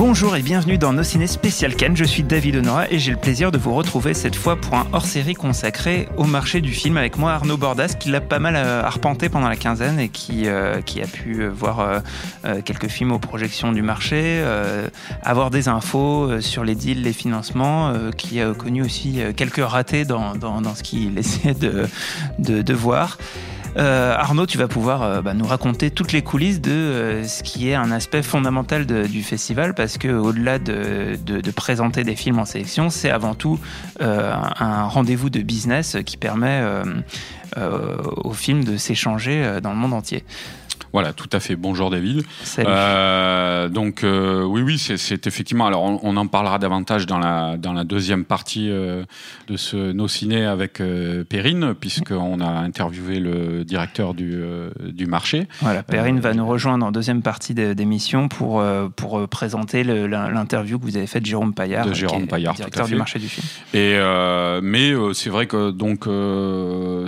Bonjour et bienvenue dans Nos Ciné Spécial Cannes. Je suis David Honora et j'ai le plaisir de vous retrouver cette fois pour un hors-série consacré au marché du film avec moi Arnaud Bordas qui l'a pas mal euh, arpenté pendant la quinzaine et qui, euh, a pu euh, voir quelques films aux projections du marché, avoir des infos sur les deals, les financements, qui a connu aussi quelques ratés dans, ce qu'il essayait de, de, de voir. Euh, Arnaud, tu vas pouvoir euh, bah, nous raconter toutes les coulisses de euh, ce qui est un aspect fondamental du festival, parce que au-delà de, présenter des films en sélection, c'est avant tout un, rendez-vous de business qui permet aux films de s'échanger dans le monde entier. Voilà, tout à fait. Bonjour David. Salut. Euh, donc euh, oui, oui, c'est- effectivement. Alors on, on en parlera davantage dans la dans la deuxième partie euh, de ce nos ciné avec Perrine, puisqu'on a interviewé le directeur du du marché. Voilà, Perrine va nous rejoindre en deuxième partie d'émission pour, pour présenter l'interview que vous avez faite de Jérôme Paillard, De qui Jérôme est à directeur du marché du film. Et mais c'est vrai que donc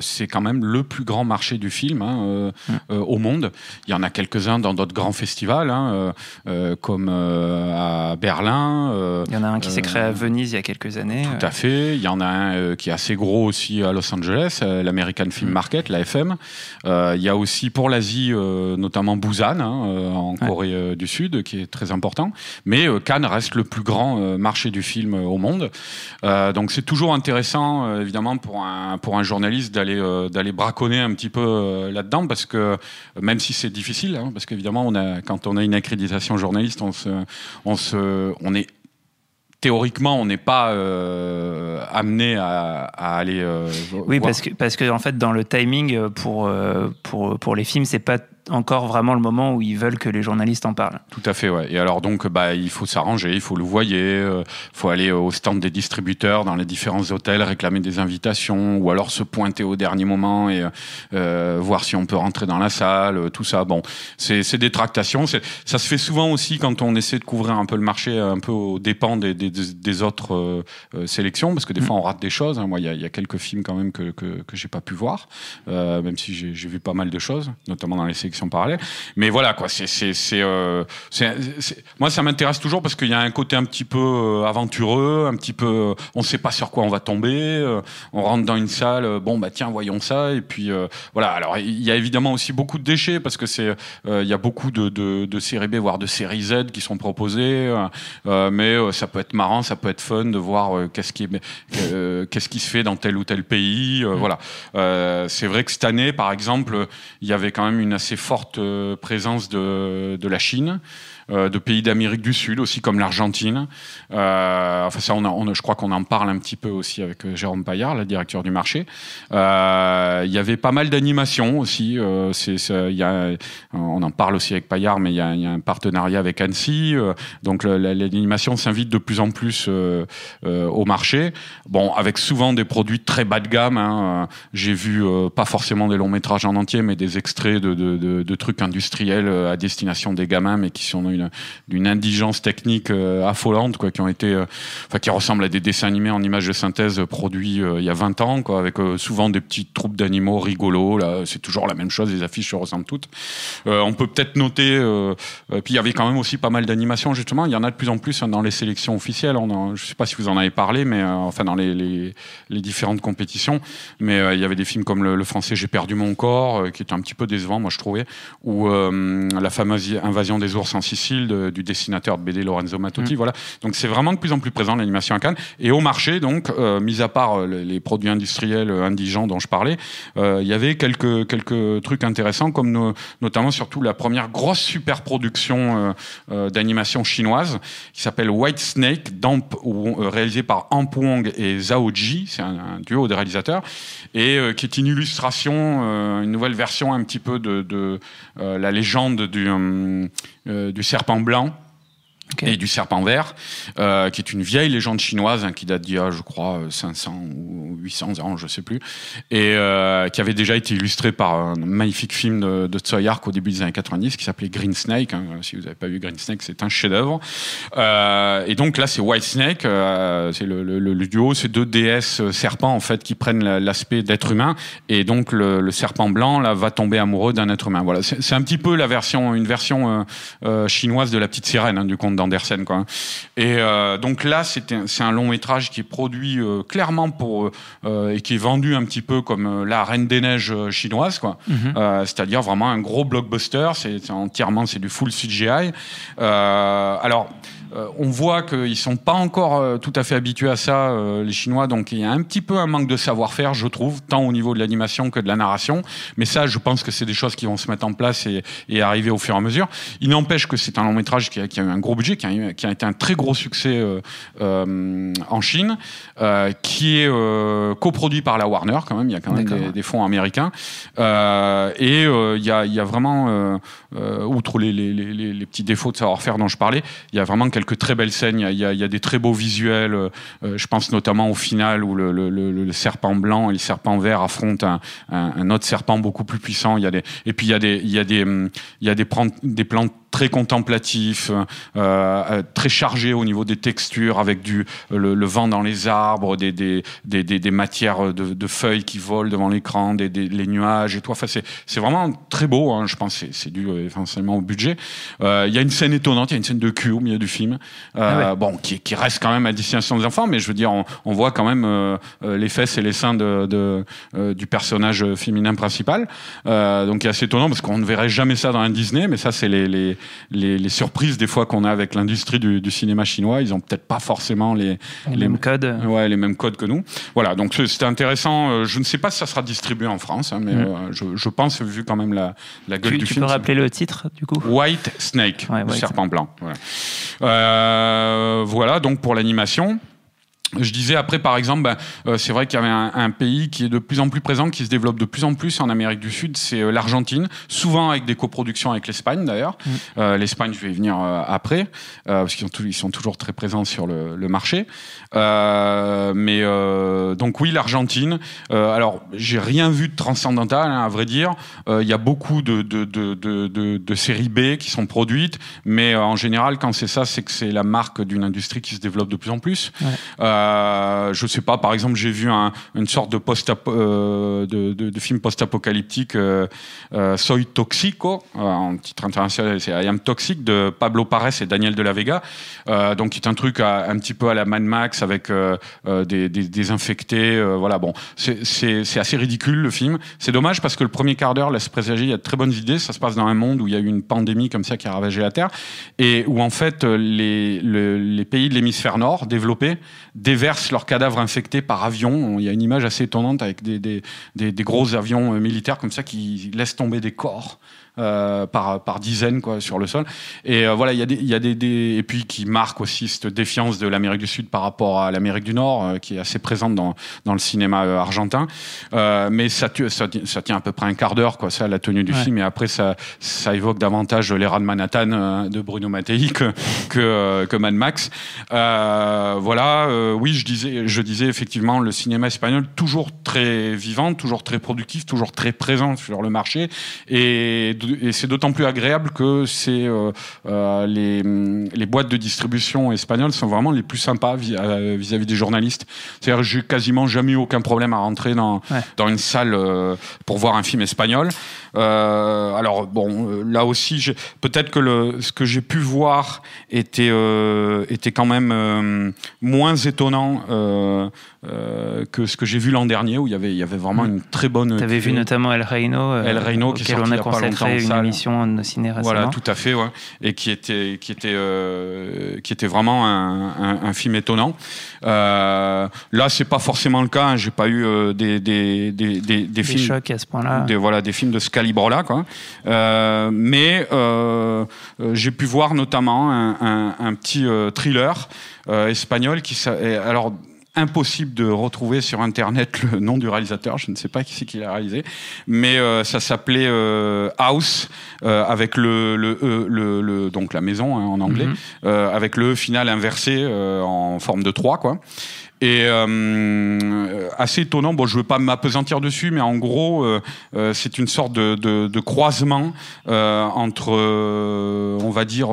c'est quand même le plus grand marché du film hein, Mm. au monde. Il y en a quelques-uns dans d'autres grands festivals, hein, euh, euh, comme euh, à Berlin. Il y en a un qui s'est créé à Venise il y a quelques années. Tout à fait. Il y en a un qui est assez gros aussi à Los Angeles, l'American Film Mm. Market, l'AFM. Il y a aussi pour l'Asie, notamment Busan, hein, en Ouais. Corée du Sud, qui est très important. Mais Cannes reste le plus grand marché du film au monde. Donc c'est toujours intéressant, évidemment, pour un, pour un journaliste d'aller d'aller braconner un petit peu là-dedans, parce que même si c'est difficile, hein, parce qu'évidemment, on a, quand on a une accréditation journaliste, on, se, on, se, on est théoriquement, on n'est pas euh, amené à, à aller. euh, Oui, voir. parce que, parce que en fait, dans le timing euh, pour, euh, pour, pour les films, c'est pas encore vraiment le moment où ils veulent que les journalistes en parlent. Tout à fait, ouais. Et alors donc, bah, il faut s'arranger, il faut le voyer, euh, faut aller au stand des distributeurs dans les différents hôtels, réclamer des invitations, ou alors se pointer au dernier moment et euh, voir si on peut rentrer dans la salle, euh, tout ça. Bon, c'est des tractations. Ça se fait souvent aussi quand on essaie de couvrir un peu le marché, un peu aux dépens des, des, autres euh, euh, sélections, parce que des Mm. fois on rate des choses. hein. Moi, il y a, il y a quelques films quand même que que, que j'ai pas pu voir, euh, même si j'ai j'ai vu pas mal de choses, notamment dans les sélections parallèles. Mais voilà, quoi. C'est c'est c'est euh, c'est- c'est- moi ça m'intéresse toujours parce qu'il y a un côté un petit peu euh, aventureux, un petit peu euh, on sait pas sur quoi on va tomber, euh, on rentre dans une salle, bon bah tiens voyons ça et puis euh, voilà. Alors il y a évidemment aussi beaucoup de déchets parce que c'est euh, il y a beaucoup de, de, de séries B voire de séries Z qui sont proposées, mais euh, ça peut être marrant, ça peut être fun de voir euh, qu'est-ce qui est euh, qu'est-ce qui se fait dans tel ou tel pays, euh, voilà. Euh, c'est vrai que cette année par exemple il y avait quand même une assez forte euh, présence de, de la Chine, de pays d'Amérique du Sud aussi comme l'Argentine. Euh, enfin ça, je crois qu'on en parle un petit peu aussi avec euh, Jérôme Paillard, le directeur du marché. Euh, il y avait pas mal d'animations aussi. euh, on en parle aussi avec Paillard, mais il y a, un partenariat avec Annecy. euh, donc l'animation s'invite de plus en plus euh, euh, au marché. Bon, avec souvent des produits très bas de gamme. hein. Euh, J'ai vu euh, pas forcément des longs métrages en entier, mais des extraits de, trucs industriels euh, à destination des gamins, mais qui sont d'une indigence technique euh, affolante, quoi, qui ont été, euh, enfin, qui ressemblent à des dessins animés en images de synthèse euh, produits il y a 20 ans, quoi, avec souvent des petites troupes d'animaux rigolos. Là, c'est toujours la même chose. Les affiches se ressemblent toutes. On peut peut-être noter. Puis il y avait quand même aussi pas mal d'animations justement. Il y en a de plus en plus hein, dans les sélections officielles. On en, je sais pas si vous en avez parlé, mais enfin dans les, différentes compétitions. Mais il y avait des films comme le, français J'ai perdu mon corps, qui était un petit peu décevant, moi je trouvais, ou la fameuse invasion des ours en Sicile Du dessinateur de BD Lorenzo Mattotti. Mm. Voilà. Donc c'est vraiment de plus en plus présent l'animation à Cannes. Et au marché, donc, mis à part les produits industriels indigents dont je parlais, il y avait quelques, quelques trucs intéressants, comme notamment surtout la première grosse super production d'animation chinoise qui s'appelle White Snake, réalisée par Amp Wong et Zhao Ji. C'est un, duo de réalisateurs. Et qui est une illustration, une nouvelle version un petit peu de, euh, la légende du, euh, euh, du serpent blanc et du serpent vert, euh, qui est une vieille légende chinoise hein, qui date d'il y a, je crois, 500 ou 800 ans, je sais plus, et euh, qui avait déjà été illustré par un magnifique film de, de Tsui Hark au début des années 90 qui s'appelait Green Snake. Hein. si vous n'avez pas vu Green Snake, c'est un chef-d'œuvre. Euh, et donc là, c'est White Snake, euh, c'est le, le, le, duo, c'est deux déesses euh, serpents en fait qui prennent l'aspect d'être humain, et donc le, le, serpent blanc là va tomber amoureux d'un être humain. Voilà, c'est un petit peu la version, une version euh, chinoise de la petite sirène hein, du conte Andersen. Quoi. Et euh, donc là, c'est un, long métrage qui est produit euh, clairement pour euh, et qui est vendu un petit peu comme la Reine des Neiges chinoise, quoi. Mhm. C'est-à-dire vraiment un gros blockbuster. C'est entièrement c'est du full CGI. alors euh, on voit qu'ils sont pas encore euh, tout à fait habitués à ça, euh, les Chinois. Donc il y a un petit peu un manque de savoir-faire, je trouve, tant au niveau de l'animation que de la narration. Mais ça, je pense que c'est des choses qui vont se mettre en place et, arriver au fur et à mesure. Il n'empêche que c'est un long métrage qui a, eu un gros budget, qui a, été un très gros succès en Chine, qui est coproduit par la Warner quand même. Il y a quand même des, fonds américains. et il y a, vraiment, outre les, petits défauts de savoir-faire dont je parlais, il y a vraiment quelques très belles scènes. Il y a, des très beaux visuels. Euh, je pense notamment au final où le, serpent blanc et le serpent vert affrontent un, autre serpent beaucoup plus puissant. Y a des, et puis il y a des, y a des, il y a des, des plans très contemplatif, euh, euh, très chargé au niveau des textures, avec du le, vent dans les arbres, des des, des, des, matières de, de, feuilles qui volent devant l'écran, des, des, les nuages et tout. Enfin, c'est c'est vraiment très beau. Hein, je pense c'est dû euh, essentiellement au budget. Euh, il y a une scène étonnante, il y a une scène de cul au milieu du film, euh, ah bon, qui, qui reste quand même à destination des enfants, mais je veux dire, on, on voit quand même euh, les fesses et les seins de, de du personnage féminin principal. donc, c'est assez étonnant parce qu'on ne verrait jamais ça dans un Disney, mais ça, c'est les, les les, surprises des fois qu'on a avec l'industrie du, cinéma chinois. Ils ont peut-être pas forcément les, les, mêmes codes. Ouais, les mêmes codes que nous. Voilà, donc c'était intéressant. Euh, je ne sais pas si ça sera distribué en France, hein, mais mm. euh, je, pense, vu quand même la, la gueule du film. Tu peux rappeler le titre, du coup? White Snake, le serpent blanc. Euh, voilà, donc pour l'animation. Je disais après, par exemple, ben, euh, c'est vrai qu'il y avait un, pays qui est de plus en plus présent, qui se développe de plus en plus en Amérique du Sud, c'est euh, l'Argentine, souvent avec des coproductions avec l'Espagne d'ailleurs. Mm. Euh, L'Espagne, je vais y venir après, parce qu'ils sont, ils sont toujours très présents sur le, le marché. mais donc oui, l'Argentine. alors, j'ai rien vu de transcendantal, hein, à vrai dire. Il y a beaucoup de, de, de, de, de séries B qui sont produites, mais en général, quand c'est ça, c'est que c'est la marque d'une industrie qui se développe de plus en plus. Ouais. Euh, je sais pas, par exemple, j'ai vu un, une sorte euh, de, film post-apocalyptique, euh, euh Soy Toxico, en titre international, c'est I Am Toxic de Pablo Pares et Daniel de la Vega. donc, qui est un truc un petit peu à la Mad Max avec des, infectés. voilà, bon, c'est assez ridicule le film. C'est dommage parce que le premier quart d'heure laisse présager, il y a de très bonnes idées. Ça se passe dans un monde où il y a eu une pandémie comme ça qui a ravagé la Terre et où en fait les, pays de l'hémisphère nord développés déversent leurs cadavres infectés par avion. Il y a une image assez étonnante avec des, des, des, gros avions euh, militaires comme ça qui laissent tomber des corps euh, par, par dizaines quoi, sur le sol. Et euh, voilà, il y a, des, y a des, des, Et puis qui marque aussi cette défiance de l'Amérique du Sud par rapport à l'Amérique du Nord, euh, qui est assez présente dans, dans le cinéma argentin. mais ça, ça, ça, tient à peu près un quart d'heure, quoi, ça, la tenue du film. Et après, ça, ça évoque davantage les rats de Manhattan de Bruno Mattei que, que, que Mad Max. voilà, oui, je disais, je disais effectivement le cinéma espagnol toujours très vivant, toujours très productif, toujours très présent sur le marché. Et et c'est d'autant plus agréable que c'est euh, euh, les, les, boîtes de distribution espagnoles sont vraiment les plus sympas euh, vis-à-vis des journalistes. C'est-à-dire j'ai quasiment jamais eu aucun problème à rentrer dans, dans une salle pour voir un film espagnol. alors bon, là aussi, peut-être que le, ce que j'ai pu voir était, était quand même moins étonnant que ce que j'ai vu l'an dernier où il y avait il y avait vraiment mm. une très bonne. Tu avais vu notamment El Reino. El Reino qui est sorti il y a pas longtemps fait une émission de ciné récemment. Voilà, tout à fait, ouais. Et qui était, qui était, euh, qui était vraiment un, un, film étonnant. Euh, là, c'est pas forcément le cas. Hein. J'ai pas eu euh, des, des, des, des, des films. chocs à ce point-là. Des, voilà, des films de ce calibre-là, quoi. Euh, mais euh, j'ai pu voir notamment un, un, un petit thriller espagnol qui. Alors, impossible de retrouver sur internet le nom du réalisateur, je ne sais pas qui c'est qui l'a réalisé, mais euh, ça s'appelait euh, House euh, avec le, le, le, le, donc la maison hein, en anglais, mhm. avec le final inversé en forme de 3 quoi. Et assez étonnant, bon, je veux pas m'apesantir dessus, mais en gros, c'est une sorte de, de, de croisement entre, on va dire,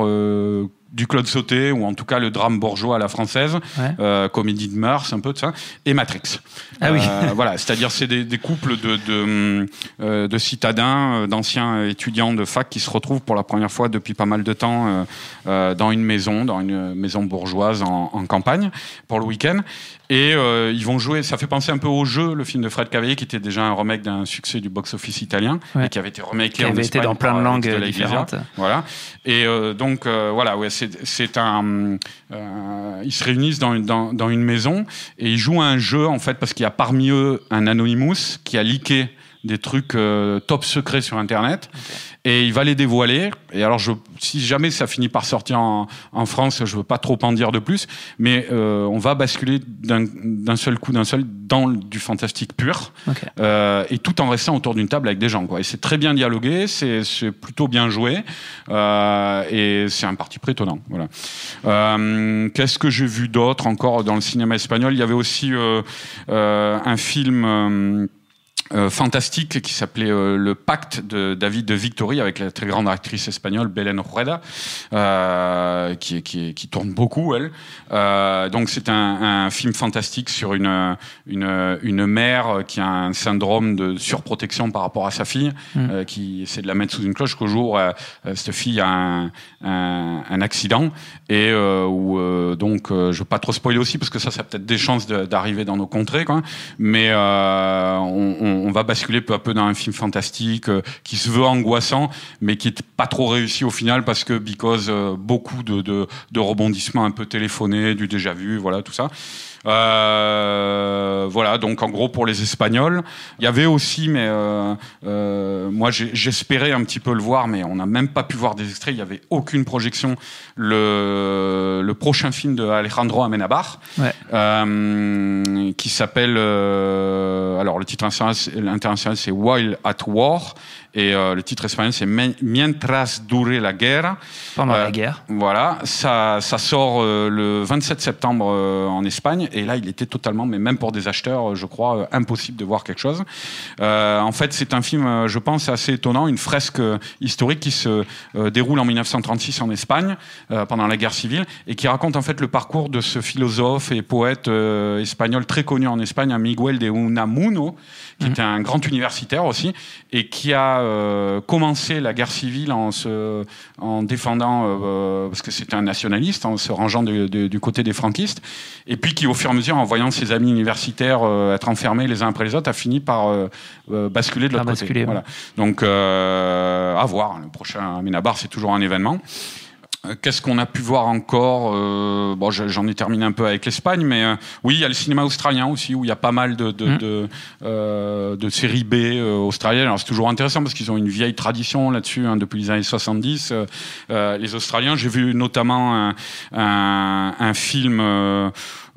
du Claude Sauté, ou en tout cas le drame bourgeois à la française, euh, comédie de mœurs, un peu de ça, et Matrix. Ah oui. Euh, voilà, c'est-à-dire c'est des, des, couples de, de, euh, de citadins, d'anciens étudiants de fac qui se retrouvent pour la première fois depuis pas mal de temps dans une maison, dans une maison bourgeoise en, en campagne, pour le week-end. Et ils vont jouer, ça fait penser un peu au jeu, le film de Fred Cavalier, qui était déjà un remake d'un succès du box-office italien, et qui avait été remaké qui avait été dans plein de langues différentes. Voilà. Et donc, voilà, ouais, c'est un. Euh, ils se réunissent dans une, dans, une maison et ils jouent à un jeu en fait parce qu'il y a parmi eux un Anonymous qui a leaké des trucs euh, top secrets sur Internet. Et il va les dévoiler. Et alors, je, si jamais ça finit par sortir en, en France, je veux pas trop en dire de plus, mais euh, on va basculer d'un seul coup, d'un seul, dans du fantastique pur, euh, et tout en restant autour d'une table avec des gens. Quoi. Et c'est très bien dialogué, c'est plutôt bien joué, euh, et c'est un parti pris étonnant. Voilà. Euh, Qu'est-ce que j'ai vu d'autre encore dans le cinéma espagnol? Il y avait aussi euh, euh, un film euh, fantastique qui s'appelait euh, Le Pacte de David de Victory avec la très grande actrice espagnole Belén Rueda euh, qui, qui, qui, tourne beaucoup elle. Euh, donc c'est un, un, film fantastique sur une, une, une mère qui a un syndrome de surprotection par rapport à sa fille mm. qui essaie de la mettre sous une cloche qu'au jour cette fille a un, un, un accident et où donc je veux pas trop spoiler aussi parce que ça ça a peut-être des chances d'arriver dans nos contrées quoi. mais on, on on va basculer peu à peu dans un film fantastique euh, qui se veut angoissant, mais qui est pas trop réussi au final parce que because euh, beaucoup de, de, rebondissements un peu téléphonés, du déjà vu, voilà tout ça. Euh, voilà, donc en gros pour les Espagnols, il y avait aussi, mais moi j'espérais un petit peu le voir, mais on n'a même pas pu voir des extraits. Il y avait aucune projection. Le, le prochain film de Alejandro Amenabar, qui s'appelle, alors le titre international c'est While at War et euh, le titre espagnol, c'est Mientras dure la guerre. Pendant la euh, guerre. Voilà, ça, ça sort euh, le 27 septembre en Espagne. Et là, il était totalement, mais même pour des acheteurs, je crois, impossible de voir quelque chose. en fait, c'est un film, je pense, assez étonnant, une fresque historique qui se déroule en 1936 en Espagne, pendant la guerre civile, et qui raconte en fait le parcours de ce philosophe et poète espagnol très connu en Espagne, Miguel de Unamuno, qui mhm. était un grand universitaire aussi, et qui a euh, commencé la guerre civile en, se, en défendant, euh, parce que c'était un nationaliste, en se rangeant du côté des franquistes, et puis qui, au fur et à mesure, en voyant ses amis universitaires euh, être enfermés les uns après les autres, a fini par basculer de l'autre côté. Voilà. Donc, à voir. Le prochain Amenabar, c'est toujours un événement. Euh, qu'est-ce qu'on a pu voir encore euh, Bon, j'en ai terminé un peu avec l'Espagne, mais euh, oui, il y a le cinéma australien aussi, où il y a pas mal de, de, mmh. de, euh, de séries B euh, australiennes. Alors c'est toujours intéressant parce qu'ils ont une vieille tradition là-dessus hein, depuis les années 70. les Australiens, j'ai vu notamment un, un, un film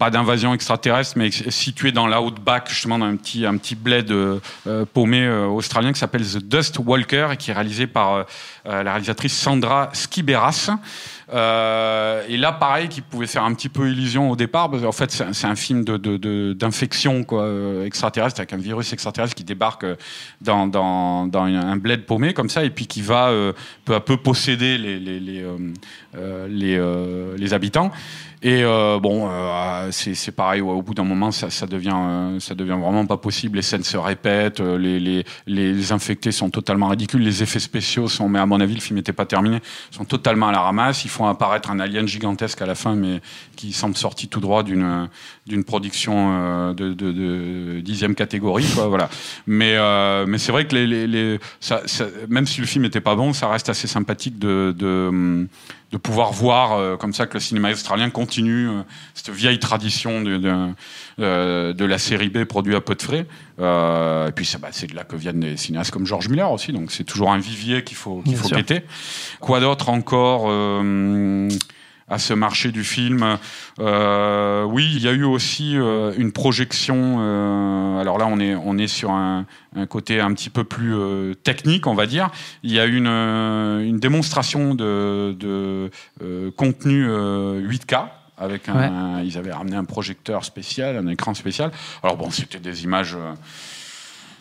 pas d'invasion extraterrestre, mais situé dans l'outback, justement dans un petit, un petit bled euh, paumé euh, australien qui s'appelle The Dust Walker et qui est réalisé par euh, la réalisatrice Sandra Skiberas. Euh, et là, pareil, qui pouvait faire un petit peu illusion au départ, parce qu'en fait, c'est un film d'infection de, de, quoi, extraterrestre, avec un virus extraterrestre qui débarque dans, dans, dans un bled paumé, comme ça, et puis qui va peu à peu posséder les, les, les, les habitants. Et euh, bon, euh, c'est pareil. au bout d'un moment, ça, ça devient, euh, ça devient vraiment pas possible. Les scènes se répètent, euh, les, les, les, infectés sont totalement ridicules, les effets spéciaux sont, mais à mon avis, le film n'était pas terminé, sont totalement à la ramasse. Ils font apparaître un alien gigantesque à la fin, mais qui semble sorti tout droit d'une d'une production de, dixième catégorie, quoi, voilà. Mais mais c'est vrai que les, les, même si le film n'était pas bon, ça reste assez sympathique de, de de pouvoir voir euh, comme ça que le cinéma australien continue euh, cette vieille tradition de, de, euh, de, la série B produit à peu de frais. et puis bah, c'est de là que viennent des cinéastes comme George Miller aussi, donc c'est toujours un vivier qu'il faut, qu'il faut guetter. Quoi d'autre encore à ce marché du film. Euh, oui, il y a eu aussi euh, une projection. Euh, alors là, on est, on est sur un, un côté un petit peu plus euh, technique, on va dire. Il y a une, euh, une démonstration de, de contenu 8K. Avec un, ils avaient ramené un projecteur spécial, un écran spécial. Alors bon, c'était des images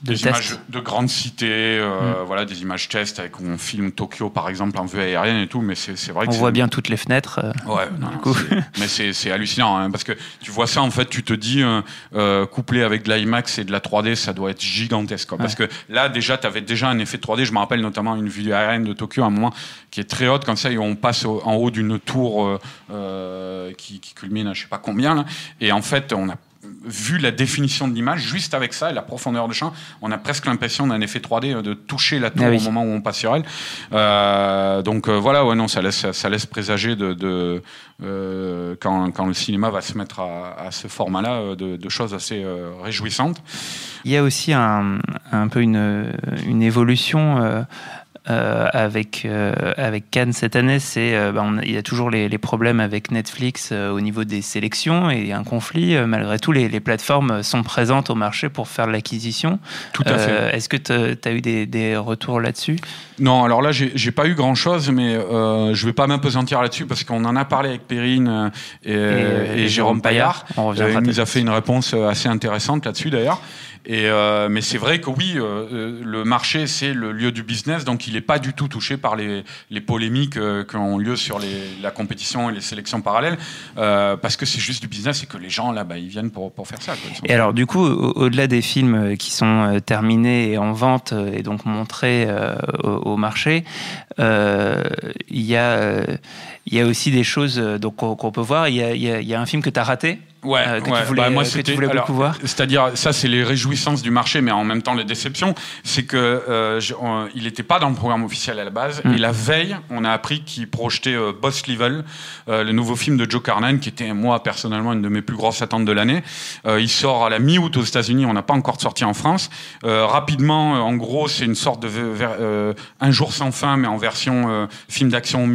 des images de grandes cités, euh, mm. voilà, des images test avec on filme Tokyo par exemple en vue aérienne et tout, mais c'est vrai que on voit bien toutes les fenêtres. Euh, ouais, non, mais c'est hallucinant hein, parce que tu vois ça en fait, tu te dis euh, euh couplé avec de l'IMAX et de la 3D, ça doit être gigantesque. Quoi, Parce que là déjà, tu avais déjà un effet 3D. Je me rappelle notamment une vue aérienne de Tokyo à un moment qui est très haute comme ça et on passe en haut d'une tour euh, qui, qui, culmine à je sais pas combien là, et en fait on a vu la définition de l'image, juste avec ça et la profondeur de champ, on a presque l'impression d'un effet 3D euh, de toucher la tour ah au moment où on passe sur elle. Euh, donc euh, voilà, ouais, non, ça laisse, ça laisse présager de, de euh, quand, quand, le cinéma va se mettre à, à ce format-là, de, de, choses assez réjouissantes. Il y a aussi un, un peu une, une évolution euh, avec, euh, avec Cannes cette année, c'est euh, bah, il y a toujours les, les problèmes avec Netflix au niveau des sélections et un conflit. malgré tout, les, les, plateformes sont présentes au marché pour faire l'acquisition. Tout à fait. Est-ce que tu as eu des, des retours là-dessus? Non, alors là, j'ai pas eu grand-chose, mais je vais pas m'impesantir là-dessus parce qu'on en a parlé avec Perrine et, et, Jérôme Paillard. il nous a fait une réponse assez intéressante là-dessus d'ailleurs. Et euh, mais c'est vrai que oui, euh, euh, le marché c'est le lieu du business, donc il n'est pas du tout touché par les, les polémiques euh, qui ont lieu sur la compétition et les sélections parallèles, euh, parce que c'est juste du business et que les gens là, bah, ils viennent pour, faire ça. Et alors du coup, au-delà des films qui sont terminés et en vente et donc montrés au, marché, il y a il y a aussi des choses donc qu'on peut voir. Il y a, il y a un film que tu as raté Ouais, euh, que, Tu voulais, bah, moi, que tu voulais beaucoup voir. C'est-à-dire, ça, c'est les réjouissances du marché, mais en même temps les déceptions. C'est que euh, je, il n'était pas dans le programme officiel à la base. Mm. Et la veille, on a appris qu'il projetait euh, Boss Level, euh, le nouveau film de Joe Carnan, qui était moi personnellement une de mes plus grosses attentes de l'année. Euh, il sort à la mi-août aux États-Unis. On n'a pas encore sorti en France. rapidement, en gros, c'est une sorte de un jour sans fin, mais en version film d'action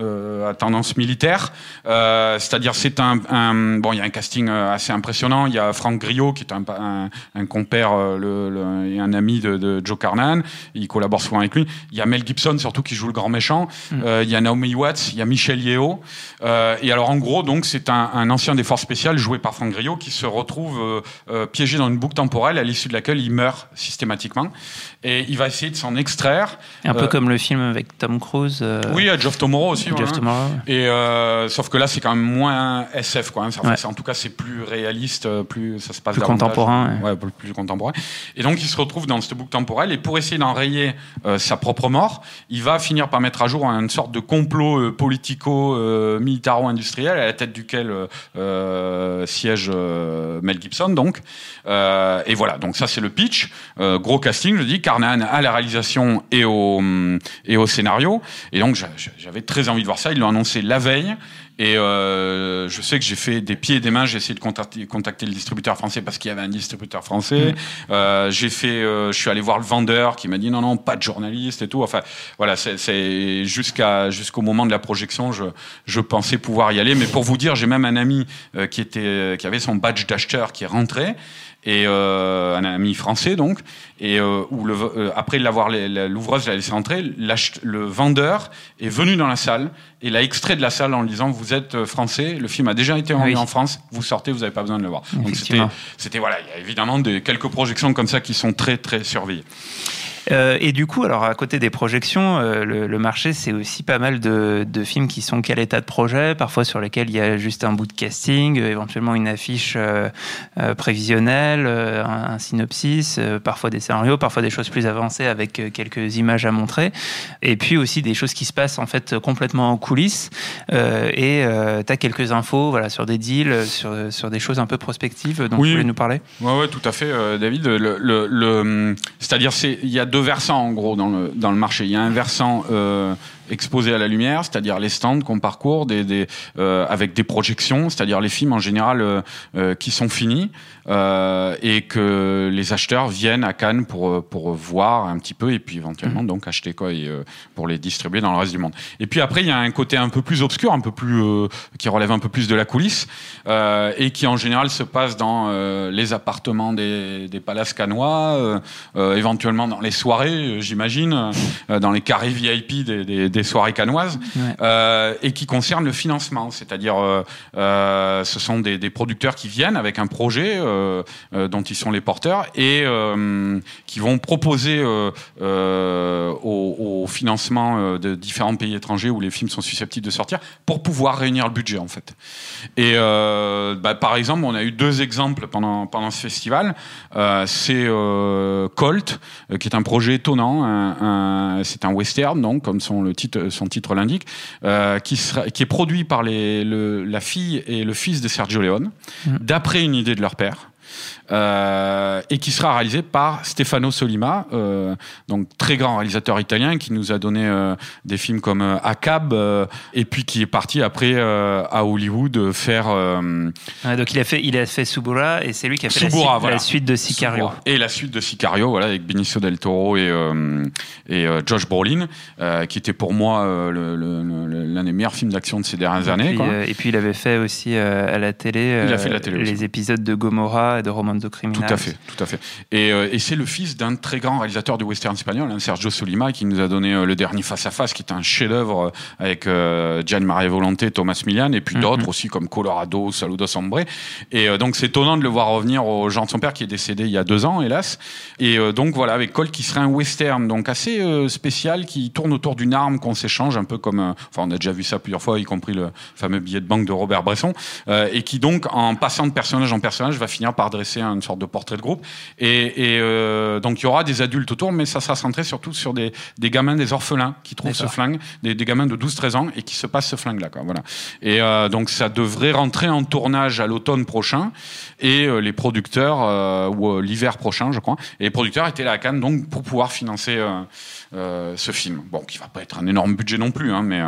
à tendance militaire. C'est-à-dire, c'est un, un euh, bon, il y a un casting euh, assez impressionnant. Il y a Franck Griot, qui est un, un, un compère euh, le, et un ami de, de, Joe Carnan. Il collabore souvent avec lui. Il y a Mel Gibson, surtout, qui joue le grand méchant. Mm. il y a Naomi Watts, il y a Michel Yeo. et alors, en gros, donc, c'est un, un, ancien des forces spéciales joué par Franck Griot qui se retrouve piégé dans une boucle temporelle à l'issue de laquelle il meurt systématiquement. Et il va essayer de s'en extraire. Un peu comme le film avec Tom Cruise. Oui, à Geoff Tomorrow aussi. Tomorrow. Et sauf que là, c'est quand même moins SF, quoi. Hein. En tout cas, c'est plus réaliste, euh, plus ça se passe plus contemporain. Ouais. plus, contemporain. Et donc, il se retrouve dans cette boucle temporelle et pour essayer d'enrayer euh, sa propre mort, il va finir par mettre à jour une sorte de complot euh, politico-militaro-industriel à la tête duquel siège Mel Gibson. Donc, et voilà. Donc ça, c'est le pitch. gros casting, je dis. Carnan à la réalisation et au et au scénario. Et donc, j'avais très envie de voir ça. Ils l'ont annoncé la veille. Et euh, je sais que j'ai fait des pieds et des mains. J'ai essayé de contacter, contacter, le distributeur français parce qu'il y avait un distributeur français. Mmh. Euh, j'ai fait, euh, je suis allé voir le vendeur qui m'a dit non non pas de journaliste et tout. Enfin voilà, c'est jusqu'à jusqu'au moment de la projection, je, je pensais pouvoir y aller. Mais pour vous dire, j'ai même un ami qui était qui avait son badge d'acheteur qui est rentré et euh, un ami français donc, et euh, où le, euh, après l'avoir l'ouvreuse l'a laissé entrer, le vendeur est venu dans la salle et l'a extrait de la salle en lui disant vous êtes euh, français, le film a déjà été rendu en France, vous sortez, vous n'avez pas besoin de le voir. Donc c'était, c'était voilà, il y a évidemment des, quelques projections comme ça qui sont très très surveillées. Euh, et du coup, alors à côté des projections, euh, le, le, marché, c'est aussi pas mal de, de, films qui sont quel état de projet, parfois sur lesquels il y a juste un bout de casting, euh, éventuellement une affiche prévisionnelle, un, un, synopsis, parfois des scénarios, parfois des choses plus avancées avec quelques images à montrer, et puis aussi des choses qui se passent en fait complètement en coulisses. et tu as quelques infos voilà, sur des deals, sur, sur des choses un peu prospectives dont oui. tu voulais nous parler. Oui, ouais, tout à fait, David. Le, le, le c'est-à-dire, il y a deux versants en gros dans le, dans le marché. Il y a un versant euh, exposés à la lumière, c'est-à-dire les stands qu'on parcourt, des, des, euh, avec des projections, c'est-à-dire les films en général euh, euh, qui sont finis euh, et que les acheteurs viennent à Cannes pour pour voir un petit peu et puis éventuellement mmh. donc acheter quoi et, euh, pour les distribuer dans le reste du monde. Et puis après il y a un côté un peu plus obscur, un peu plus euh, qui relève un peu plus de la coulisse et qui en général se passe dans les appartements des, des palaces canois, éventuellement dans les soirées, j'imagine, dans les carrés VIP des, des des soirées canoises, ouais. euh, et qui concerne le financement, c'est-à-dire euh, euh, ce sont des, des, producteurs qui viennent avec un projet euh, dont ils sont les porteurs et qui vont proposer au, au, financement de différents pays étrangers où les films sont susceptibles de sortir pour pouvoir réunir le budget en fait. Et bah, par exemple, on a eu deux exemples pendant pendant ce festival. C'est Colt, qui est un projet étonnant, un, un, c'est un western donc comme son le titre, son titre l'indique, euh, qui, sera, qui est produit par les, le, la fille et le fils de Sergio Leone, mmh. d'après une idée de leur père. Euh, et qui sera réalisé par Stefano Solima, euh, donc très grand réalisateur italien qui nous a donné euh, des films comme Acab et puis qui est parti après à Hollywood faire. Ouais, donc il a fait il a fait Subura et c'est lui qui a fait Subura, la, suite, voilà. la, suite, de Sicario. Subura. Et la suite de Sicario, voilà, avec Benicio del Toro et et Josh Brolin, qui était pour moi l'un des meilleurs films d'action de ces dernières et années. Puis, quoi. et puis il avait fait aussi à la télé, il a fait la télé les aussi. épisodes de Gomorrah et de Roman de Criminal. Tout à fait, tout à fait. Et, euh, et c'est le fils d'un très grand réalisateur de western espagnol, hein, Sergio Solima, qui nous a donné euh, le dernier Face à Face, qui est un chef-d'œuvre euh, avec Gian Maria Volonté, Thomas Milian, et puis mm -hmm. d'autres aussi comme Colorado, Saludos Hombre. Et donc c'est étonnant de le voir revenir au genre de son père qui est décédé il y a deux ans, hélas. Et donc voilà, avec Colt qui serait un western, donc assez spécial, qui tourne autour d'une arme qu'on s'échange, un peu comme, enfin on a déjà vu ça plusieurs fois, y compris le fameux billet de banque de Robert Bresson, et qui donc en passant de personnage en personnage va finir par dresser une sorte de portrait de groupe. Et, et euh, donc il y aura des adultes autour, mais ça sera centré surtout sur des, des gamins, des orphelins qui trouvent ce flingue, des, des gamins de 12-13 ans et qui se passent ce flingue-là. Voilà. Et euh, donc ça devrait rentrer en tournage à l'automne prochain et euh, les producteurs, ou l'hiver prochain, je crois, et les producteurs étaient là à Cannes donc pour pouvoir financer euh, ce film. Bon, qui va pas être un énorme budget non plus, hein, mais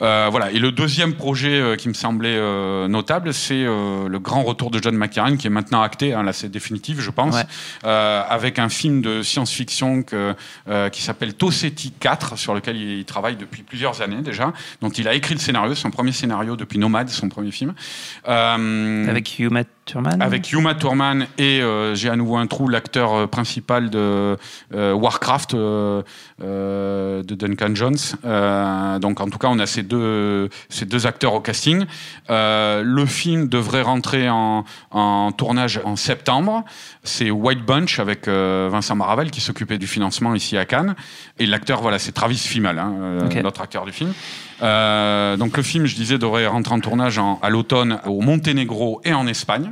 euh, voilà. Et le deuxième projet euh, qui me semblait euh, notable, c'est le grand retour de John McTiernan, qui est maintenant acté. Hein, là, c'est définitif, je pense, ouais. avec un film de science-fiction qui s'appelle Tossetti 4, sur lequel il, il, travaille depuis plusieurs années déjà. Donc, il a écrit le scénario, son premier scénario depuis Nomade, son premier film. avec Hugh Thurman. Avec Yuma Thurman et j'ai à nouveau un trou, l'acteur principal de Warcraft euh, de Duncan Jones. Euh, donc en tout cas, on a ces deux, ces deux acteurs au casting. Euh, le film devrait rentrer en, en tournage en septembre. C'est White Bunch avec euh, Vincent Maravel qui s'occupait du financement ici à Cannes. Et l'acteur, voilà, c'est Travis Fimmel, hein, okay. l'autre acteur du film. Euh, donc le film, je disais, devrait rentrer en tournage en, à l'automne au Monténégro et en Espagne.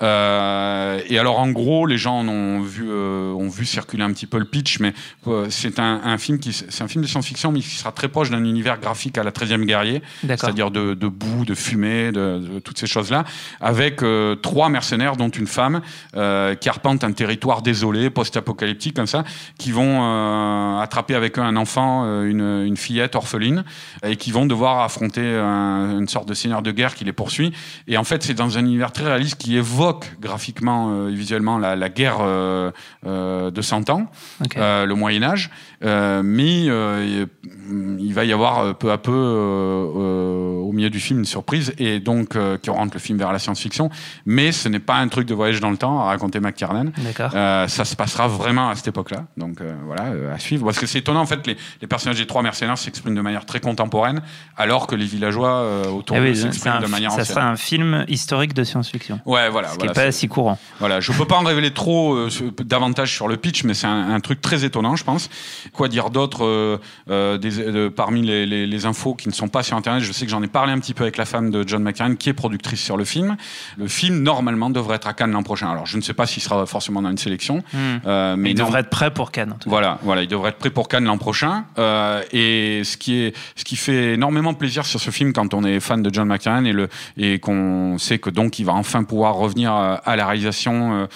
Euh, et alors en gros, les gens ont vu euh, ont vu circuler un petit peu le pitch, mais euh, c'est un, un, film qui c'est un film de science-fiction, mais qui sera très proche d'un univers graphique à la 13e guerrier, c'est-à-dire de, de, boue, de fumée, de, de toutes ces choses-là, avec euh, trois mercenaires, dont une femme euh, qui arpente un territoire désolé, post-apocalyptique comme ça, qui vont attraper avec eux un enfant, une, une, fillette orpheline, et qui vont devoir affronter un, une sorte de seigneur de guerre qui les poursuit. Et en fait, c'est dans un univers très réaliste qui évoque graphiquement euh, et visuellement la, la guerre euh, euh, de 100 ans, okay. le Moyen Âge, mais il va y avoir peu à peu au milieu du film une surprise et donc qui oriente le film vers la science-fiction. Mais ce n'est pas un truc de voyage dans le temps à raconter McTiernan. ça se passera vraiment à cette époque-là. Donc voilà, à suivre. Parce que c'est étonnant en fait, les, les, personnages des trois mercenaires s'expriment de manière très contemporaine, alors que les villageois autour ah oui, s'expriment de manière ancienne. Ça sera un film historique de science-fiction. Ouais, voilà. Ce qui n'est pas si courant. Voilà, je peux pas en révéler trop euh, davantage sur le pitch, mais c'est un, un truc très étonnant, je pense. Quoi dire d'autre euh, euh, des- de- parmi les, les- les infos qui ne sont pas sur Internet Je sais que j'en ai parlé un petit peu avec la femme de John McTiernan, qui est productrice sur le film. Le film normalement devrait être à Cannes l'an prochain. Alors je ne sais pas s'il sera forcément dans une sélection, euh, mais Il devrait être prêt pour Cannes. en tout cas. voilà, voilà, il devrait être prêt pour Cannes l'an prochain. Euh, et ce qui est, ce qui fait énormément plaisir sur ce film quand on est fan de John McTiernan et le et qu'on sait que donc il va enfin pouvoir revenir euh, à la réalisation.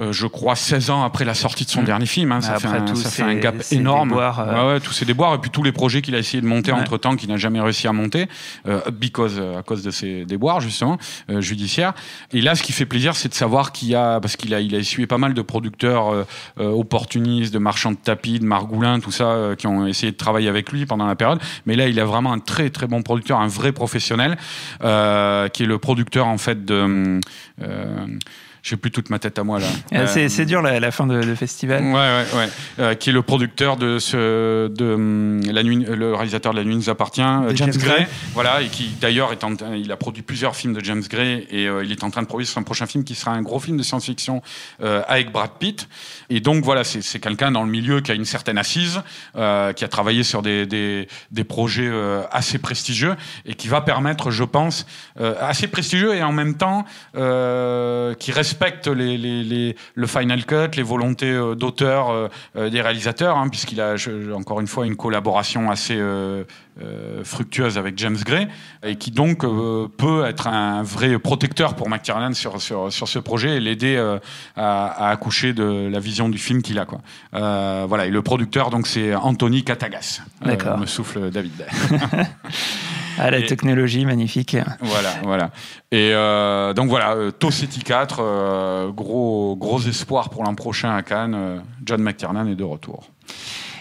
Euh, euh, je crois 16 ans après la sortie de son Mm. dernier film, hein, ça, fait un, ça fait un gap énorme. déboires, euh. Ouais, ouais, tous ces déboires et puis tous les projets qu'il a essayé de monter Ouais. entre temps qu'il n'a jamais réussi à monter, euh, because à cause de ces déboires justement euh, judiciaires. Et là, ce qui fait plaisir, c'est de savoir qu'il a parce qu'il a il a essuyé pas mal de producteurs euh, euh, opportunistes, de marchands de tapis, de margoulins, tout ça, euh, qui ont essayé de travailler avec lui pendant la période. Mais là, il a vraiment un très très bon producteur, un vrai professionnel, euh, qui est le producteur en fait de. J'ai plus toute ma tête à moi là. Euh, c'est, dur la, la fin de, de festival. Ouais, ouais, ouais. Euh, qui est le producteur de ce, de hum, la nuit, le réalisateur de La Nuit nous appartient, euh, James, James Gray. Gray. Voilà, et qui d'ailleurs est en, il a produit plusieurs films de James Gray et euh, il est en train de produire son prochain film qui sera un gros film de science-fiction euh, avec Brad Pitt. Et donc voilà, c'est, quelqu'un dans le milieu qui a une certaine assise, euh, qui a travaillé sur des, des, des projets euh, assez prestigieux et qui va permettre, je pense, euh, assez prestigieux et en même temps euh, qui respecte les, le final cut, les volontés euh, d'auteur euh, euh, des réalisateurs, hein, puisqu'il a encore une fois une collaboration assez euh, fructueuse avec James Gray et qui donc euh, peut être un vrai protecteur pour McTiernan sur, sur, sur ce projet et l'aider euh, à, à accoucher de la vision du film qu'il a. Quoi. Voilà, et le producteur donc c'est Anthony Katagas. D'accord. me souffle David. Ah, la Et- technologie, magnifique. Voilà, voilà. Et donc voilà, Tossetti 4, euh, gros, gros espoir pour l'an prochain à Cannes. John McTiernan est de retour.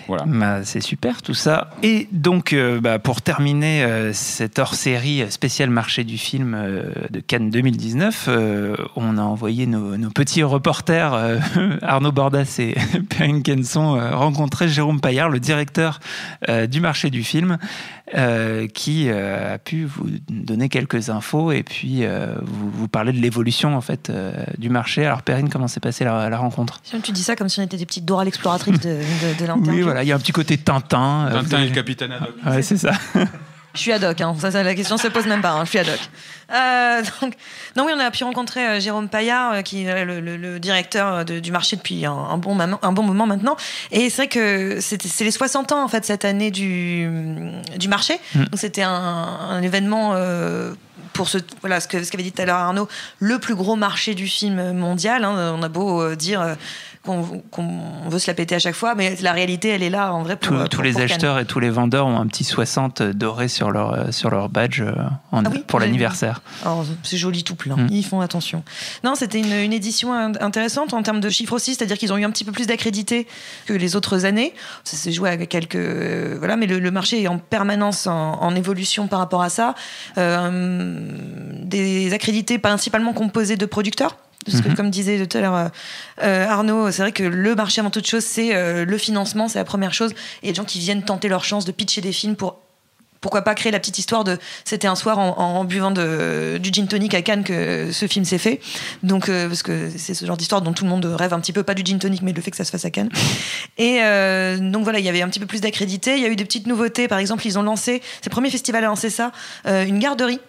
Voilà. Bah, c'est super tout ça. Et donc, euh, bah, pour terminer euh, cette hors-série spéciale marché du film euh, de Cannes 2019, euh, on a envoyé nos, nos petits reporters euh, Arnaud Bordas et Perrine Kenson rencontrer Jérôme Paillard, le directeur du marché du film, euh, qui euh, a pu vous donner quelques infos et puis euh, vous, vous parler de l'évolution en fait euh, du marché. Alors Perrine, comment s'est passée la, la rencontre? Tu dis ça comme si on était des petites Dora l'exploratrice de, de. Oui, voilà, il y a un petit côté Tintin. Tintin et le capitaine Haddock. Ouais, c'est ça. Je suis ad hoc, hein. ça, ça, la question se pose même pas, hein. je suis ad hoc. Euh, donc, non, oui, on a pu rencontrer euh, Jérôme Paillard, euh, qui est le, le- le directeur de- du marché depuis un, un bon, maman- un bon moment maintenant. Et c'est vrai que c'est les 60 ans, en fait, cette année du, du marché. Mm. Donc, c'était un, un événement. pour ce, voilà, ce que- ce qu'avait dit tout à l'heure Arnaud, le plus gros marché du film mondial. hein. On a beau euh, dire qu'on veut se la péter à chaque fois, mais la réalité, elle est là en vrai pour, Tous, euh, tous les pour Cannes. acheteurs et tous les vendeurs ont un petit 60 doré sur leur, euh, sur leur badge euh, en- Ah oui, pour l'anniversaire. C'est joli tout plein. Mm. Ils font attention. Non, c'était une, une édition in- intéressante en termes de chiffres aussi, c'est-à-dire qu'ils ont eu un petit peu plus d'accrédités que les autres années. Ça s'est joué avec quelques. euh, voilà, mais le, le marché est en permanence en, en évolution par rapport à ça. Euh, des accrédités principalement composés de producteurs. Parce que, Mhm. comme disait tout à l'heure euh, euh, Arnaud, c'est vrai que le marché, avant toute chose, c'est euh, le financement, c'est la première chose. Et il y a des gens qui viennent tenter leur chance de pitcher des films pour pourquoi pas créer la petite histoire de c'était un soir en, en buvant de, du gin tonic à Cannes que ce film s'est fait. Donc euh, parce que c'est ce genre d'histoire dont tout le monde rêve un petit peu pas du gin tonic mais le fait que ça se fasse à Cannes. Et euh, donc voilà il y avait un petit peu plus d'accrédité il y a eu des petites nouveautés. Par exemple ils ont lancé c'est le premier festival à lancer ça euh, une garderie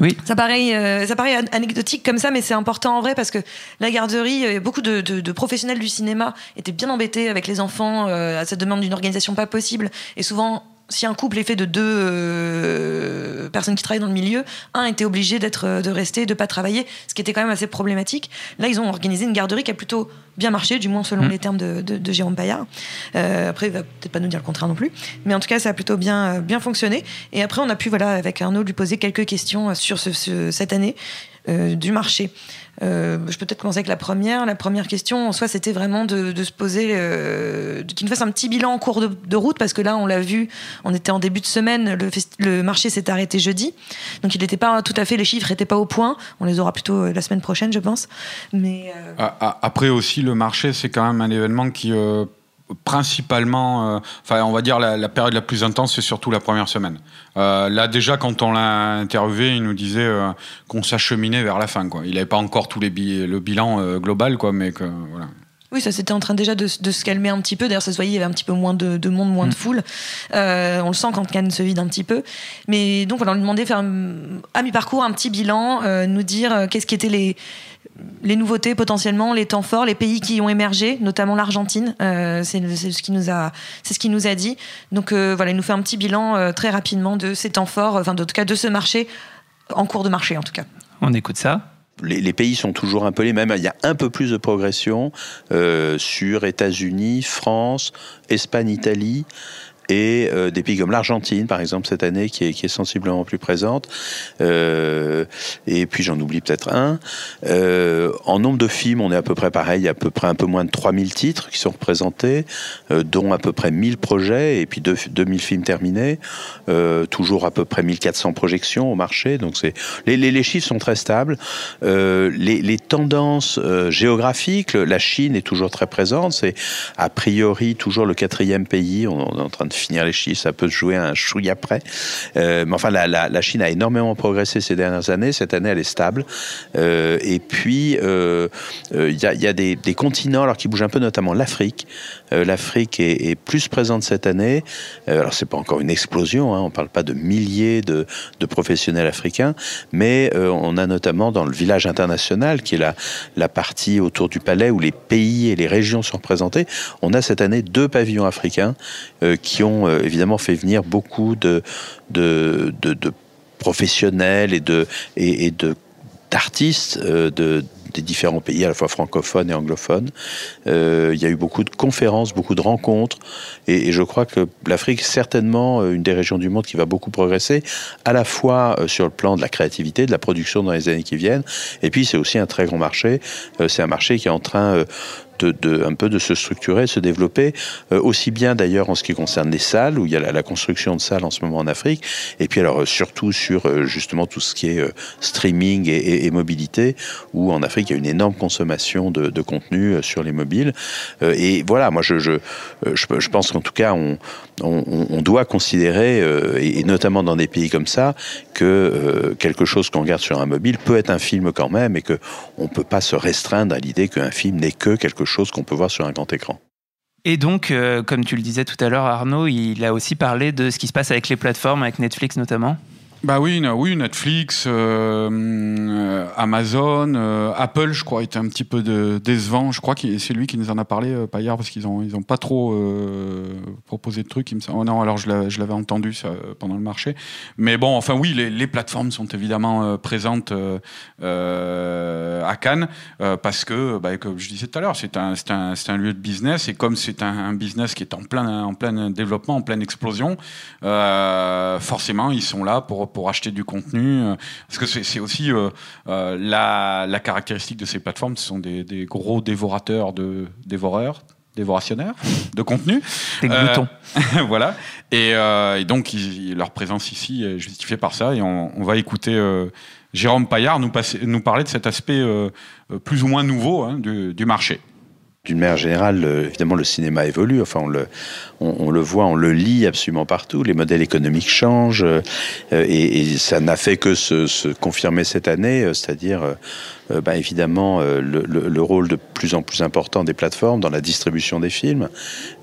Oui. ça paraît, euh, ça paraît an- anecdotique comme ça, mais c'est important en vrai parce que la garderie, euh, beaucoup de, de- de professionnels du cinéma étaient bien embêtés avec les enfants. Euh, ça demande une organisation pas possible. Et souvent, si un couple est fait de deux euh, personnes qui travaillent dans le milieu, un était obligé d'être, euh, de rester, de pas travailler, ce qui était quand même assez problématique. Là, ils ont organisé une garderie qui a plutôt bien marché, du moins selon Mm. les termes de, de- de Jérôme Paillard. Euh, après, il va peut-être pas nous dire le contraire non plus, mais en tout cas, ça a plutôt bien, bien fonctionné. Et après, on a pu, voilà, avec Arnaud, lui poser quelques questions sur ce- ce- cette année euh, du marché. Euh, je peux peut-être commencer avec la première. La première question, en soi, c'était vraiment de, se poser, euh, qu'il nous fasse un petit bilan en cours de, route, parce que là, on l'a vu, on était en début de semaine, le, marché s'est arrêté jeudi, donc il n'était pas tout à fait, les chiffres n'étaient pas au point. On les aura plutôt euh, la semaine prochaine, je pense. Mais euh, A- a- Après aussi, le marché, c'est quand même un événement qui, euh, principalement, enfin, on va dire la, période la plus intense, c'est surtout la première semaine. là, déjà, quand on l'a interviewé, il nous disait qu'on s'acheminait vers la fin. Quoi. Il n'avait pas encore tous les le bilan global, quoi, mais que voilà. Oui, ça c'était en train déjà de, se calmer un petit peu. D'ailleurs, ça se voyait, il y avait un petit peu moins de, monde, moins de mm. foule. Euh, on le sent quand Cannes se vide un petit peu. Mais donc, on lui demandait de faire à mi-parcours un petit bilan, euh, nous dire euh, qu'est-ce qui étaient les, les nouveautés potentiellement, les temps forts, les pays qui ont émergé, notamment l'Argentine. c'est ce qui nous a, c'est ce qui nous a dit. Donc voilà, il nous fait un petit bilan très rapidement de ces temps forts, enfin en tout cas de ce marché en cours de marché en tout cas. On écoute ça les, pays sont toujours un peu les mêmes. Il y a un peu plus de progression euh, sur États-Unis, France, Espagne, Italie et euh, des pays comme l'Argentine, par exemple, cette année, qui est, sensiblement plus présente. Euh, et puis j'en oublie peut-être un. Euh, en nombre de films, on est à peu près pareil, à peu près un peu moins de 3000 titres qui sont représentés, dont à peu près 1000 projets et puis 2000 films terminés. Toujours à peu près 1400 projections au marché. Donc les, chiffres sont très stables. Les, les, tendances géographiques, la Chine est toujours très présente. C'est a priori toujours le quatrième pays. On, on est en train de finir les chiffres, ça peut se jouer un chouille après. Euh, mais enfin, la, Chine a énormément progressé ces dernières années. Cette année, elle est stable. Euh, et puis, euh, euh, il y, a, des, continents alors qui bougent un peu, notamment l'Afrique. Euh, L'Afrique est, plus présente cette année. alors, c'est pas encore une explosion. Hein, on parle pas de milliers de, de professionnels africains, mais on a notamment dans le village international, qui est la, partie autour du palais où les pays et les régions sont représentés, on a cette année deux pavillons africains qui euh, évidemment fait venir beaucoup de, de, de, professionnels et de, et, de d'artistes euh, de, des différents pays, à la fois francophones et anglophones. Euh, il y a eu beaucoup de conférences, beaucoup de rencontres, et, je crois que l'Afrique certainement une des régions du monde qui va beaucoup progresser, à la fois sur le plan de la créativité, de la production dans les années qui viennent, et puis c'est aussi un très grand marché. c'est un marché qui est en train de, un peu de se structurer, de se développer, euh, aussi bien d'ailleurs en ce qui concerne les salles, où il y a la, construction de salles en ce moment en Afrique, et puis alors euh, surtout sur euh, justement tout ce qui est streaming et, mobilité, où en Afrique il y a une énorme consommation de, contenu sur les mobiles. et voilà, moi je, je, je, pense qu'en tout cas on, on, doit considérer, et, notamment dans des pays comme ça, que quelque chose qu'on regarde sur un mobile peut être un film quand même, et que on peut pas se restreindre à l'idée qu'un film n'est que quelque chose chose qu'on peut voir sur un grand écran. Et donc, euh, comme tu le disais tout à l'heure, Arnaud, il a aussi parlé de ce qui se passe avec les plateformes, avec Netflix notamment? Bah oui, oui, Netflix, euh, euh, Amazon, euh, Apple, je crois, était un petit peu décevant. Je crois que c'est lui qui nous en a parlé, pas hier, parce qu'ils ont, ils ont pas trop proposé de trucs. Oh non, alors je l'avais entendu pendant le marché. Mais bon, enfin oui, les, les plateformes sont évidemment présentes à Cannes, parce que, bah, comme je disais tout à l'heure, c'est un, un, un, lieu de business, et comme c'est un, un, business qui est en plein, en plein développement, en pleine explosion, forcément, ils sont là pour pour acheter du contenu. Euh, parce que c'est aussi euh, euh, la, la, caractéristique de ces plateformes, ce sont des, des gros dévorateurs de dévoreurs dévorationnaires de contenu. Des gloutons. voilà. Et, et donc, leur présence ici est justifiée par ça. Et on, on va écouter Jérôme Paillard nous, passer, nous parler de cet aspect plus ou moins nouveau hein, du, du marché. D'une manière générale, évidemment, le cinéma évolue. Enfin, on le, on, le voit, on le lit absolument partout. Les modèles économiques changent euh, et, ça n'a fait que se, confirmer cette année, euh, c'est-à-dire euh, bah, évidemment le, rôle de plus en plus important des plateformes dans la distribution des films,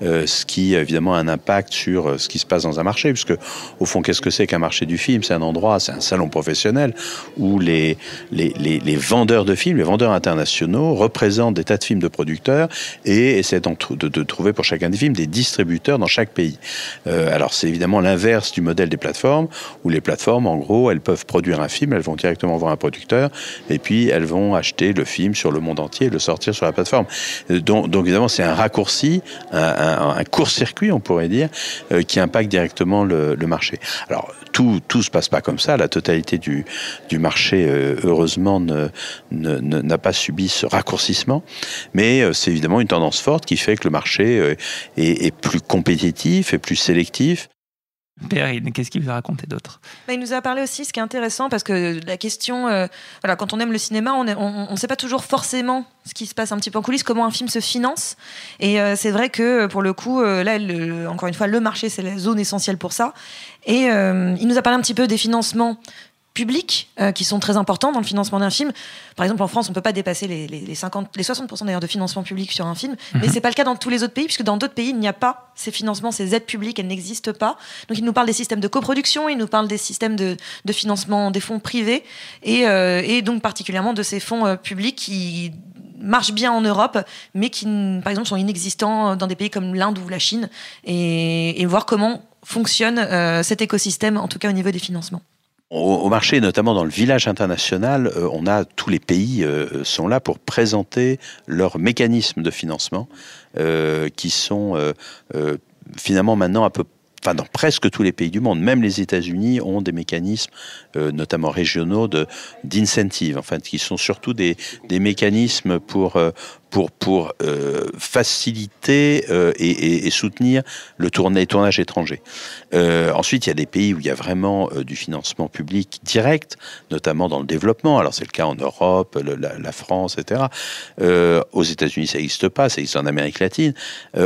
ce qui évidemment a un impact sur ce qui se passe dans un marché, puisque au fond, qu'est-ce que c'est qu'un marché du film? C'est un endroit, c'est un salon professionnel où les, les, les, vendeurs de films, les vendeurs internationaux représentent des tas de films de producteurs et essaient de, trouver pour chacun des films des distributeurs dans chaque pays. Euh, alors c'est évidemment l'inverse du modèle des plateformes, où les plateformes, en gros, elles peuvent produire un film, elles vont directement voir un producteur, et puis elles vont acheter le film sur le monde entier et le sortir sur la plateforme. Euh, donc, évidemment, c'est un raccourci, un, court-circuit, on pourrait dire, euh, qui impacte directement le, marché. Alors tout tout se passe pas comme ça. La totalité du du marché, euh, heureusement, ne n'a pas subi ce raccourcissement, mais c'est évidemment une tendance forte qui fait que le marché est plus compétitif et plus sélectif. Perrine, qu'est-ce qu'il vous a raconté d'autre? Bah, Il nous a parlé aussi, ce qui est intéressant, parce que la question, euh, voilà, quand on aime le cinéma, on ne sait pas toujours forcément ce qui se passe un petit peu en coulisses, comment un film se finance. Et euh, c'est vrai que pour le coup, euh, là, encore une fois, le marché, c'est la zone essentielle pour ça. Et il nous a parlé un petit peu des financements publics euh, qui sont très importants dans le financement d'un film. Par exemple, en France, on ne peut pas dépasser les, les, 50, les 60% d'ailleurs de financement public sur un film, mais mhm. c'est pas le cas dans tous les autres pays, puisque dans d'autres pays, il n'y a pas ces financements, ces aides publiques, elles n'existent pas. Donc, il nous parle des systèmes de coproduction, il nous parle des systèmes de, de financement des fonds privés, et, euh, et, donc particulièrement de ces fonds euh, publics qui marchent bien en Europe, mais qui, par exemple, sont inexistants dans des pays comme l'Inde ou la Chine, et, et voir comment fonctionne cet écosystème, en tout cas au niveau des financements. Au, marché, notamment dans le village international, euh, on a tous les pays euh, sont là pour présenter leurs mécanismes de financement, euh, qui sont finalement maintenant un peu enfin dans presque tous les pays du monde, même les États-Unis ont des mécanismes, notamment régionaux, de d'incentive, enfin qui sont surtout des, des mécanismes pour pour, euh, faciliter euh, et, soutenir le tournage, étranger. Euh, ensuite, il y a des pays où il y a vraiment du financement public direct, notamment dans le développement. Alors c'est le cas en Europe, la, France, etc. Aux États-Unis, ça n'existe pas, ça existe en Amérique latine.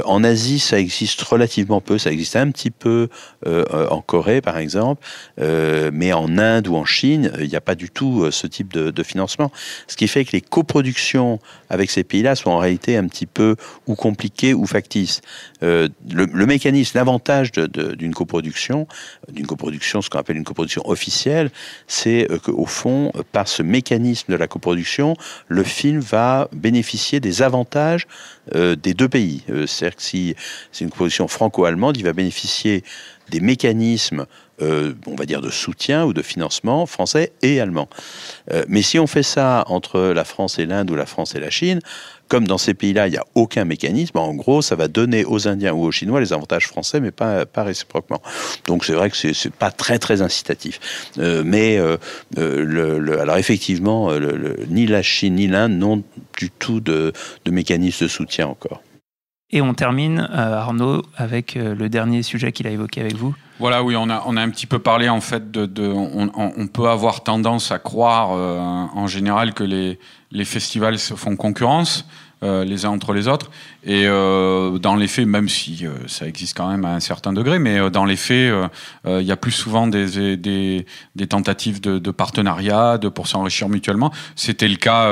en Asie, ça existe relativement peu, ça existe un petit peu en Corée, par exemple, mais en Inde ou en Chine, il n'y a pas du tout ce type de financement. Ce qui fait que les coproductions avec ces pays-là sont en réalité un petit peu ou compliqués ou factices. Euh, le, mécanisme, l'avantage d'une coproduction, d'une coproduction, ce qu'on appelle une coproduction officielle, c'est euh, qu'au fond, par ce mécanisme de la coproduction, le film va bénéficier des avantages euh, des deux pays. C'est-à-dire que si c'est une coproduction franco-allemande, il va bénéficier des mécanismes euh, on va dire, de soutien ou de financement français et allemand. Euh, mais si on fait ça entre la France et l'Inde ou la France et la Chine, comme dans ces pays-là, il n'y a aucun mécanisme, en gros, ça va donner aux Indiens ou aux Chinois les avantages français, mais pas, réciproquement. Donc c'est vrai que c'est pas très très incitatif. Euh, mais alors effectivement, ni la Chine ni l'Inde n'ont du tout de mécanisme de soutien encore. Et on termine, Arnaud, avec le dernier sujet qu'il a évoqué avec vous. Voilà, oui, on a, on a un petit peu parlé en fait de, on, peut avoir tendance à croire euh, en général que les, les festivals se font concurrence. Euh, les uns entre les autres. Et euh, dans les faits, même si euh, ça existe quand même à un certain degré, mais dans les faits, il y a plus souvent des, des, des tentatives de, de, partenariat, de pour s'enrichir mutuellement. C'était le cas,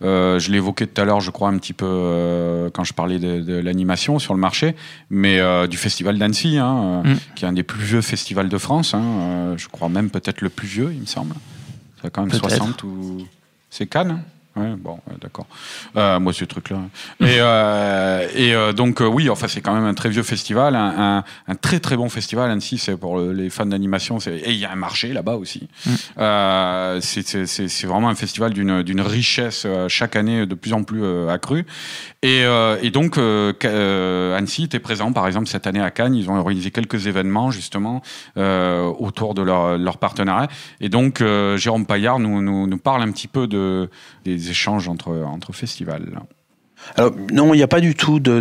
je l'évoquais tout à l'heure, je crois un petit peu quand je parlais de, de l'animation sur le marché, mais du festival d'Annecy, hein, mm. qui est un des plus vieux festivals de France. Hein, je crois même peut-être le plus vieux, il me semble. Ça a quand même 60 ou c'est Cannes. Ouais, bon, d'accord. Euh, moi, ce truc-là. Et, euh, et euh, donc, oui, enfin, c'est quand même un très vieux festival, un, un, un très très bon festival. Annecy, c'est pour les fans d'animation. Et il y a un marché là-bas aussi. Mm. C'est vraiment un festival d'une richesse chaque année de plus en plus accrue. Et, et donc, Annecy était présent, par exemple, cette année à Cannes. Ils ont organisé quelques événements justement autour de leur, leur partenariat. Et donc, Jérôme Paillard nous, nous, nous parle un petit peu de des échanges entre, entre festivals Alors, non, il n'y a pas du tout de,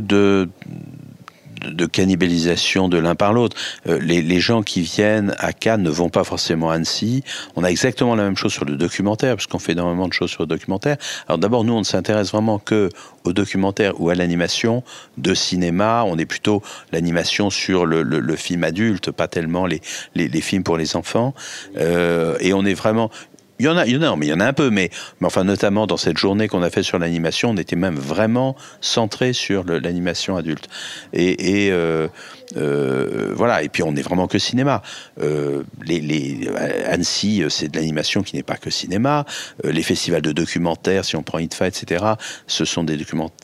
de cannibalisation de l'un par l'autre. Euh, les, gens qui viennent à Cannes ne vont pas forcément à Annecy. On a exactement la même chose sur le documentaire, parce qu'on fait énormément de choses sur le documentaire. Alors d'abord, nous, on ne s'intéresse vraiment que au documentaire ou à l'animation de cinéma. On est plutôt l'animation sur le, film adulte, pas tellement les, les, les films pour les enfants. Euh, et on est vraiment il y en a, il y en a, mais il y en a un peu, mais, mais enfin notamment dans cette journée qu'on a fait sur l'animation, on était même vraiment centré sur l'animation adulte. Et, euh, euh, voilà, et puis on n'est vraiment que cinéma. Euh, Annecy, c'est de l'animation qui n'est pas que cinéma. Les festivals de documentaires, si on prend ITFA, etc., ce sont des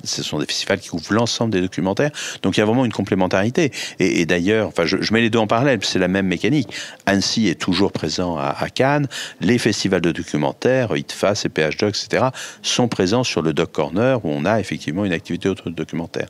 ce sont des festivals qui couvrent l'ensemble des documentaires. Donc il y a vraiment une complémentarité. Et, d'ailleurs, enfin, je, je, mets les deux en parallèle, c'est la même mécanique. Annecy est toujours présent à, à, Cannes. Les festivals de documentaires, ITFA, CPH Doc, etc., sont présents sur le Doc Corner où on a effectivement une activité autour du documentaire.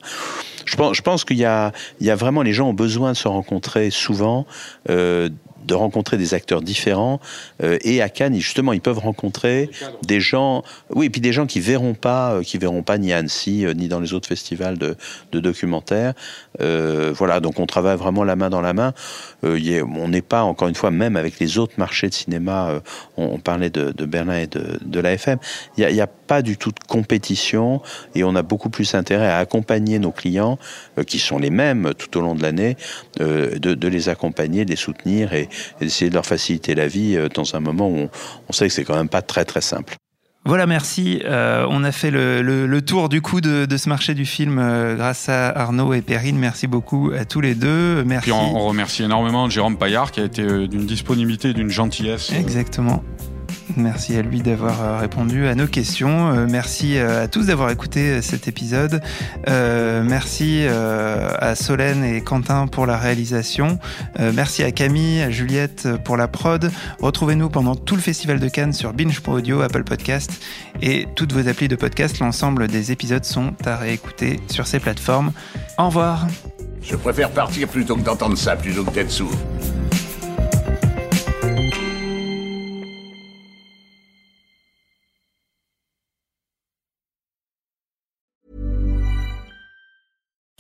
Je pense, je pense qu'il y y a vraiment les gens ont besoin de se rencontrer souvent. Euh, de rencontrer des acteurs différents. Euh, et à Cannes, justement, ils peuvent rencontrer des gens, oui, et puis des gens qui verront pas, euh, qui verront pas ni à Annecy ni dans les autres festivals de, de documentaires. voilà, donc on travaille vraiment la main dans la main. on n'est pas, encore une fois, même avec les autres marchés de cinéma. On, parlait de, de, Berlin et de, de l'AFM. Il n'y a, a, pas du tout de compétition et on a beaucoup plus intérêt à accompagner nos clients, qui sont les mêmes tout au long de l'année, de, de les accompagner, de les soutenir et, et d'essayer de leur faciliter la vie euh, dans un moment où on, sait que c'est quand même pas très très simple. Voilà, merci. Euh, on a fait le, tour du coup de, ce marché du film euh, grâce à Arnaud et Perrine. Merci beaucoup à tous les deux. Merci. on, on remercie énormément Jérôme Paillard qui a été d'une disponibilité et d'une gentillesse. Exactement. Merci à lui d'avoir euh, répondu à nos questions. Euh, merci euh, à tous d'avoir écouté cet épisode. merci à Solène et Quentin pour la réalisation. merci à Camille, à Juliette pour la prod. Retrouvez-nous pendant tout le festival de Cannes sur Binge Audio, Apple Podcast et toutes vos applis de podcast. L'ensemble des épisodes sont à réécouter sur ces plateformes. Au revoir. Je préfère partir plutôt que d'entendre ça, plutôt que d'être sourd.